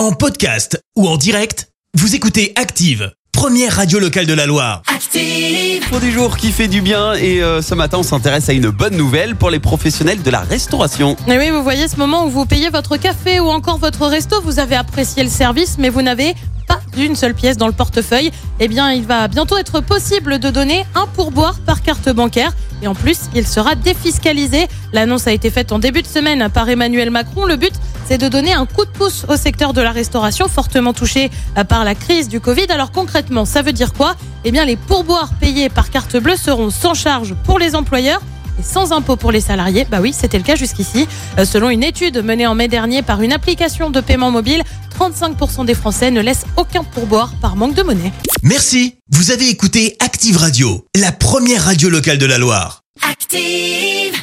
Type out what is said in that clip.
En podcast ou en direct, vous écoutez Active, première radio locale de la Loire. Active. Pour du jour qui fait du bien et euh, ce matin on s'intéresse à une bonne nouvelle pour les professionnels de la restauration. Et oui, vous voyez ce moment où vous payez votre café ou encore votre resto, vous avez apprécié le service, mais vous n'avez pas une seule pièce dans le portefeuille. Eh bien, il va bientôt être possible de donner un pourboire par carte bancaire. Et en plus, il sera défiscalisé. L'annonce a été faite en début de semaine par Emmanuel Macron. Le but, c'est de donner un coup de pouce au secteur de la restauration fortement touché par la crise du Covid. Alors concrètement, ça veut dire quoi? Eh bien, les pourboires payés par carte bleue seront sans charge pour les employeurs et sans impôt pour les salariés. Bah oui, c'était le cas jusqu'ici. Euh, Selon une étude menée en mai dernier par une application de paiement mobile, 35% des Français ne laissent aucun pourboire par manque de monnaie. Merci, vous avez écouté Active Radio, la première radio locale de la Loire. Active.